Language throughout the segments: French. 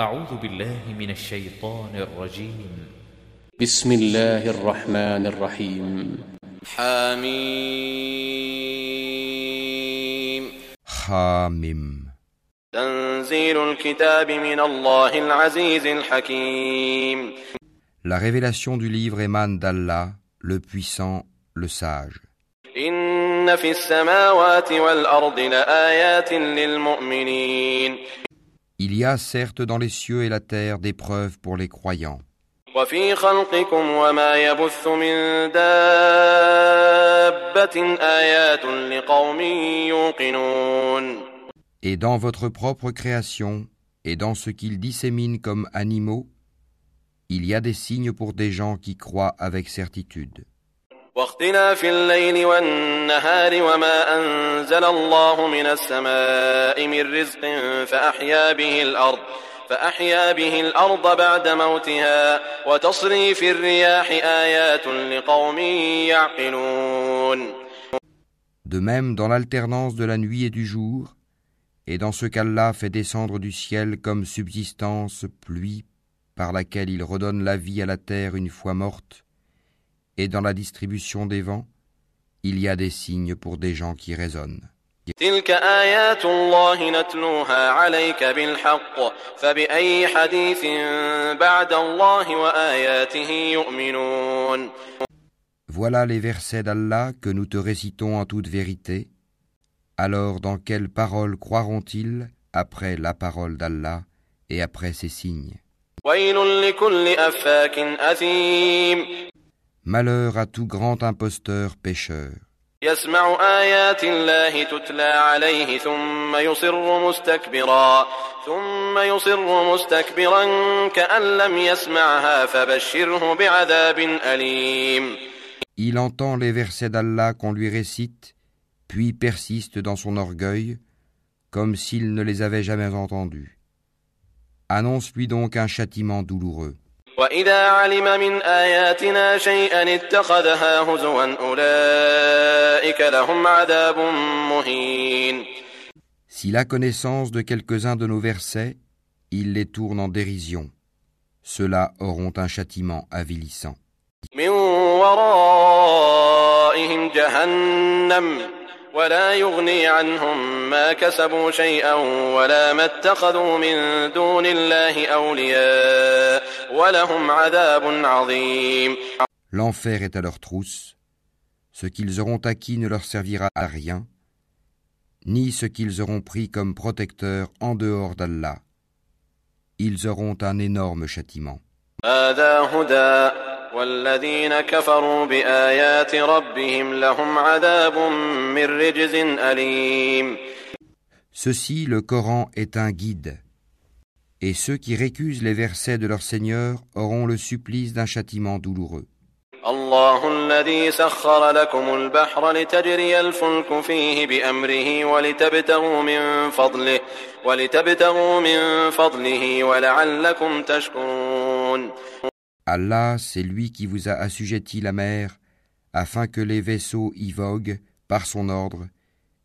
أعوذ بالله من الشيطان الرجيم. بسم الله الرحمن الرحيم. حميم حامim. تنزيل الكتاب من الله العزيز الحكيم. La révélation du livre émane d'Allah, le puissant, le sage. إن في السماوات والأرض لآيات للمؤمنين. Il y a certes dans les cieux et la terre des preuves pour les croyants, وفي خلقكم وما يبث من دابة آيات لقوم يوقنون et dans votre propre création, et dans ce qu'ils disséminent comme animaux, il y a des signes pour des gens qui croient avec certitude. واختلاف الليل والنهار وما أنزل الله من السماء من رزق فأحيا به الأرض فأحيا به الأرض بعد موتها وتصريف الرياح آيات لقوم يعقلون De même dans l'alternance de la nuit et du jour, et dans ce qu'Allah fait descendre du ciel comme subsistance pluie par laquelle il redonne la vie à la terre une fois morte, et dans la distribution des vents, il y a des signes pour des gens qui raisonnent. Voilà les versets d'Allah que nous te récitons en toute vérité. Alors dans quelles paroles croiront-ils après la parole d'Allah et après ses signes? Malheur à tout grand imposteur pécheur, يسمع آيات الله تتلى عليه ثم يصر مستكبرا ثم يصر مستكبرا كأن لم يسمعها فبشره بعذاب أليم il entend les versets d'Allah qu'on lui récite, puis persiste dans son orgueil, comme s'il ne les avait jamais entendus. Annonce-lui donc un châtiment douloureux. وإذا علم من آياتنا شيئا اتخذها هزوا أولئك لهم عذاب مهين S'il a connaissance de quelques-uns de nos versets, il les tourne en dérision. Ceux-là auront un châtiment avilissant. من ورائهم جهنم ولا يغني عنهم ما كسبوا شيئا ولا ما اتخذوا من دون الله أولياء ولهم عذاب عظيم L'enfer est à leurs trousses, ce qu'ils auront acquis ne leur servira à rien, ni ce qu'ils auront pris comme protecteur en dehors d'Allah. Ils auront un énorme châtiment. Ceci, le Coran, est un guide Et ceux qui récusent les versets de leur Seigneur auront le supplice d'un châtiment douloureux. الله الذي سخر لكم البحر لتجري الفلك فيه بأمره ولتبتغوا من فضله ولتبتغوا من فضله ولعلكم تشكرون Allah, c'est lui qui vous a assujetti la mer, afin que les vaisseaux y voguent par son ordre,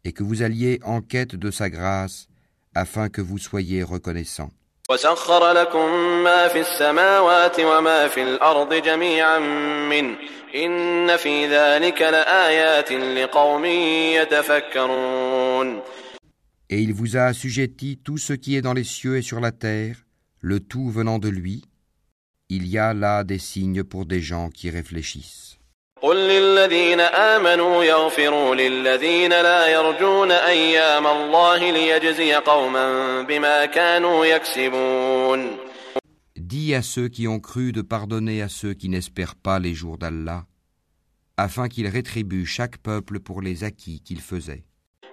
et que vous alliez en quête de sa grâce, afin que vous soyez reconnaissants. وسخر لكم ما في السماوات وما في الأرض جميعا منه إن في ذلك لآيات لقوم يتفكرون Et il vous a assujetti tout ce qui est dans les cieux et sur la terre, le tout venant de lui. Il y a là des signes pour des gens qui réfléchissent. قل للذين آمنوا يغفروا للذين لا يرجون أيام الله ليجزي قوما بما كانوا يكسبون Dis à ceux qui ont cru de pardonner à ceux qui n'espèrent pas les jours d'Allah, afin qu'ils rétribuent chaque peuple pour les acquis qu'ils faisaient.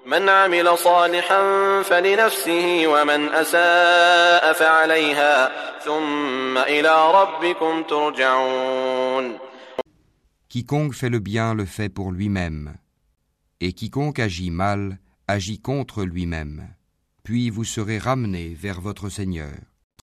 من عمل صالحا فلنفسه ومن أساء فعليها ثم إلى ربكم ترجعون Quiconque fait le bien le fait pour lui-même, et quiconque agit mal agit contre lui-même. Puis vous serez ramenés vers votre Seigneur.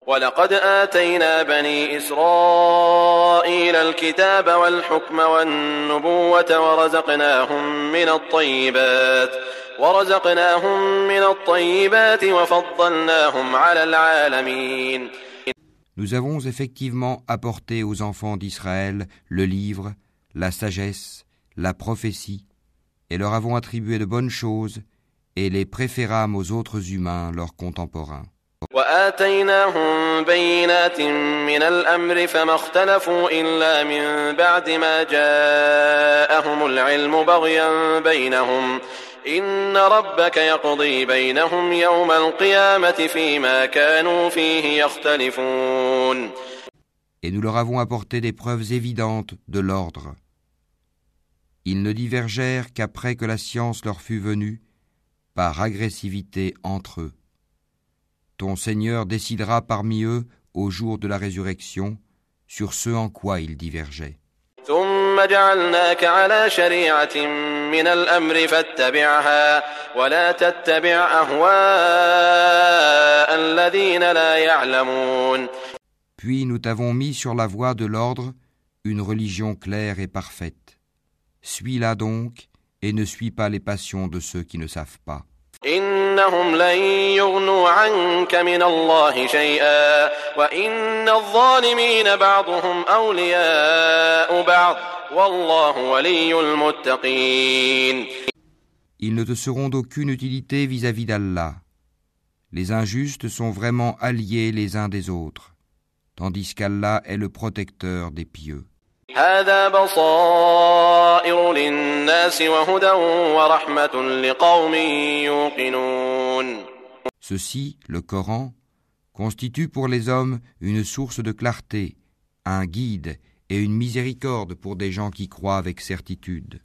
ولقد آتينا بني إسرائيل الكتاب والحكم والنبوة ورزقناهم من الطيبات ورزقناهم من الطيبات وفضلناهم على العالمين Nous avons effectivement apporté aux enfants d'Israël le livre, la sagesse, la prophétie, et leur avons attribué de bonnes choses, et les préférâmes aux autres humains, leurs contemporains. وآتيناهم بينات من الأمر فما اختلفوا إلا من بعد ما جاءهم العلم بغيا بينهم إن ربك يقضي بينهم يوم القيامة فيما كانوا فيه يختلفون Et nous leur avons apporté des preuves évidentes de l'ordre. Ils ne divergèrent qu'après que la science leur fut venue, par agressivité entre eux. Ton Seigneur décidera parmi eux, au jour de la résurrection, sur ce en quoi ils divergeaient. ثم جعلناك على شريعة من الأمر فاتبعها ولا تتبع أهواء الذين لا يعلمون Puis nous t'avons mis sur la voie de l'ordre une religion claire et parfaite. Suis-la donc et ne suis pas les passions de ceux qui ne savent pas. Ils ne te seront d'aucune utilité vis-à-vis d'Allah. Les injustes sont vraiment alliés les uns des autres, tandis qu'Allah est le protecteur des pieux. هذا بصائر للناس وهدى ورحمة لقوم يوقنون Ceci, le Coran, constitue pour les hommes une source de clarté, un guide et une miséricorde pour des gens qui croient avec certitude.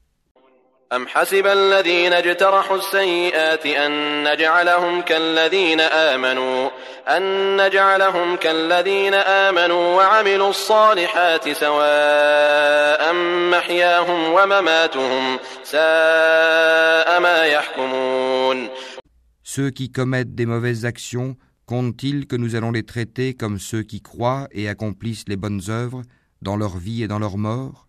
أم حسب الذين اجترحوا السيئات أن نجعلهم كالذين آمنوا أن نجعلهم كالذين آمنوا وعملوا الصالحات سواء محياهم ومماتهم ساء ما يحكمون Ceux qui commettent des mauvaises actions, comptent-ils que nous allons les traiter comme ceux qui croient et accomplissent les bonnes œuvres dans leur vie et dans leur mort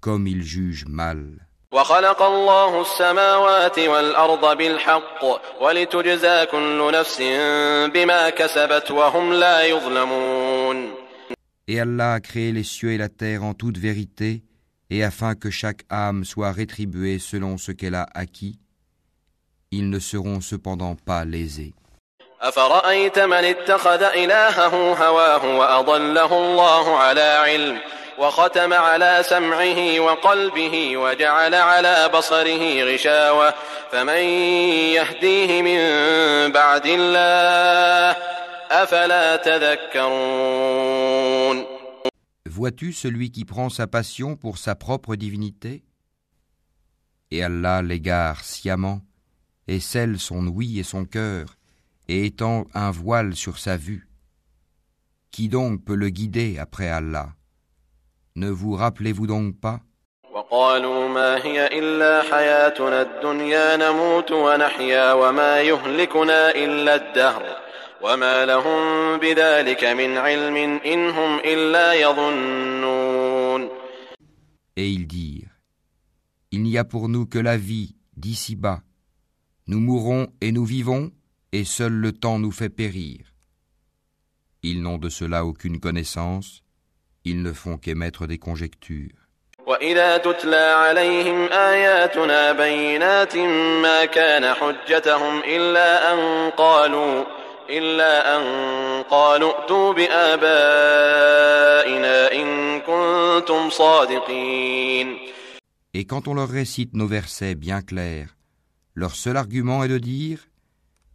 Comme ils jugent mal. وخلق الله السماوات والأرض بالحق ولتجزى كل نفس بما كسبت وهم لا يظلمون Et Allah a créé les cieux et la terre en toute vérité, et afin que chaque âme soit rétribuée selon ce qu'elle a acquis, ils ne seront cependant pas lésés. أفرأيت من اتخذ إلهه هواه وأضله الله على علم وختم على سمعه وقلبه وجعل على بصره غشاوة فمن يهديه من بعد الله أفلا تذكرون Vois-tu celui qui prend sa passion pour sa propre divinité? Et Allah l'égare sciemment, et scelle son ouïe et son cœur, et étend un voile sur sa vue. Qui donc peut le guider après Allah? Ne vous rappelez-vous donc pas? Et ils dirent, Il n'y a pour nous que la vie d'ici-bas. Nous mourons et nous vivons et seul le temps nous fait périr. Ils n'ont de cela aucune connaissance, ils ne font qu'émettre des conjectures. وإذا تتلى عليهم آياتنا بينات ما كان حجتهم إلا أن قالوا إلا أن قالوا ائتوا بآبائنا إن كنتم صادقين Et quand on leur récite nos versets bien clairs, leur seul argument est de dire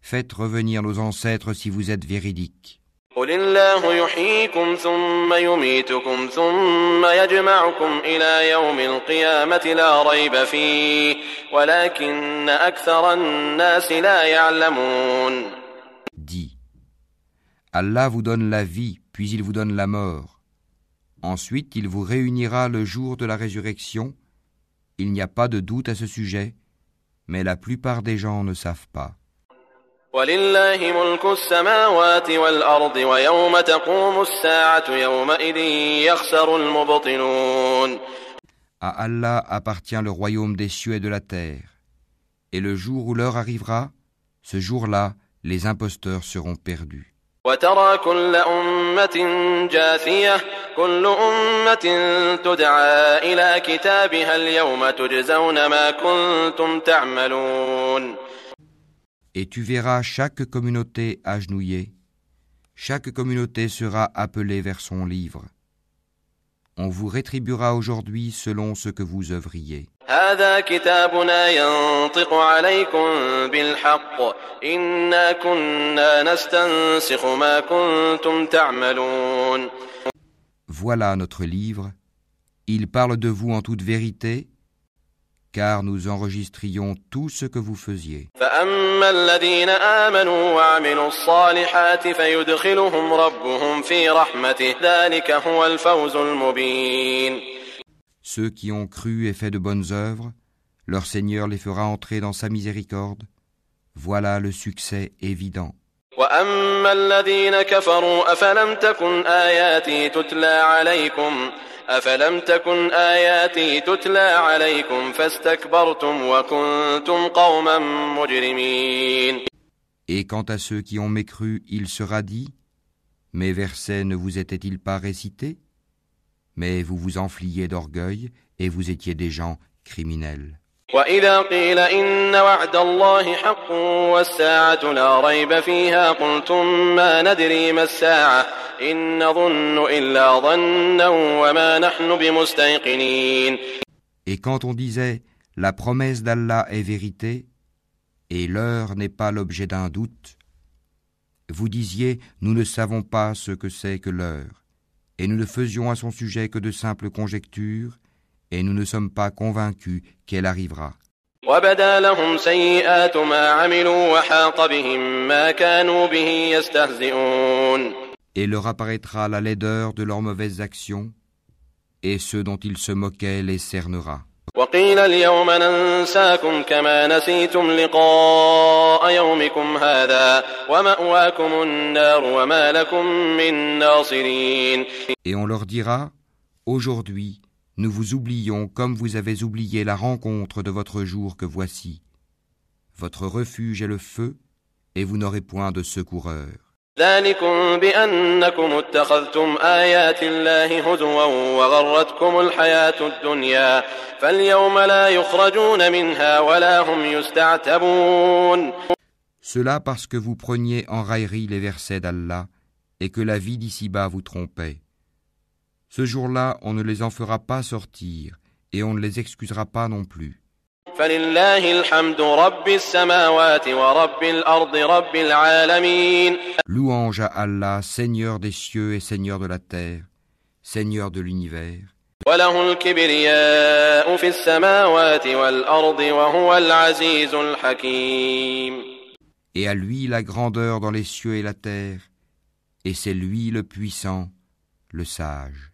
Faites revenir nos ancêtres si vous êtes véridiques. Dit Allah vous donne la vie, puis il vous donne la mort. Ensuite, il vous réunira le jour de la résurrection. Il n'y a pas de doute à ce sujet, mais la plupart des gens ne savent pas. ولله ملك السماوات والأرض ويوم تقوم الساعة يومئذ يخسر المبطلون À Allah appartient le royaume des cieux et de la terre. Et le jour où l'heure arrivera, ce jour-là, les imposteurs seront perdus. وترى كل أمة جاثية كل أمة تدعى إلى كتابها اليوم تجزون ما كنتم تعملون Et tu verras chaque communauté agenouillée, chaque communauté sera appelée vers son livre. On vous rétribuera aujourd'hui selon ce que vous œuvriez. Voilà notre livre. Il parle de vous en toute vérité car nous enregistrions tout ce que vous faisiez. Ceux qui ont cru et fait de bonnes œuvres, leur Seigneur les fera entrer dans sa miséricorde. Voilà le succès évident. وأما الذين كفروا أفلم تكن آياتي تتلى عليكم أفلم تكن آياتي تتلى عليكم فاستكبرتم وكنتم قوما مجرمين Et quant à ceux qui ont mécru, il sera dit Mes versets ne vous étaient-ils pas récités Mais vous vous enfliez d'orgueil et vous étiez des gens criminels. وإذا قيل إن وعد الله حق والساعة لا ريب فيها قلتم ما ندري ما الساعة إن نظن إلا ظنا وما نحن بمستيقنين Et quand on disait La promesse d'Allah est vérité, et l'heure n'est pas l'objet d'un doute, vous disiez Nous ne savons pas ce que c'est que l'heure, et nous ne faisions à son sujet que de simples conjectures, et nous ne sommes pas convaincus qu'elle arrivera. Et leur apparaîtra la laideur de leurs mauvaises actions, et ce dont ils se moquaient les cernera. Et on leur dira, aujourd'hui, nous vous oublions comme vous avez oublié la rencontre de votre jour que voici. Votre refuge est le feu, et vous n'aurez point de secoureur. Cela parce que vous preniez en raillerie les versets d'Allah et que la vie d'ici-bas vous trompait. Ce jour-là, on ne les en fera pas sortir et on ne les excusera pas non plus. Louange à Allah, Seigneur des cieux et Seigneur de la terre, Seigneur de l'univers. Et à lui la grandeur dans les cieux et la terre, et c'est lui le puissant, le sage.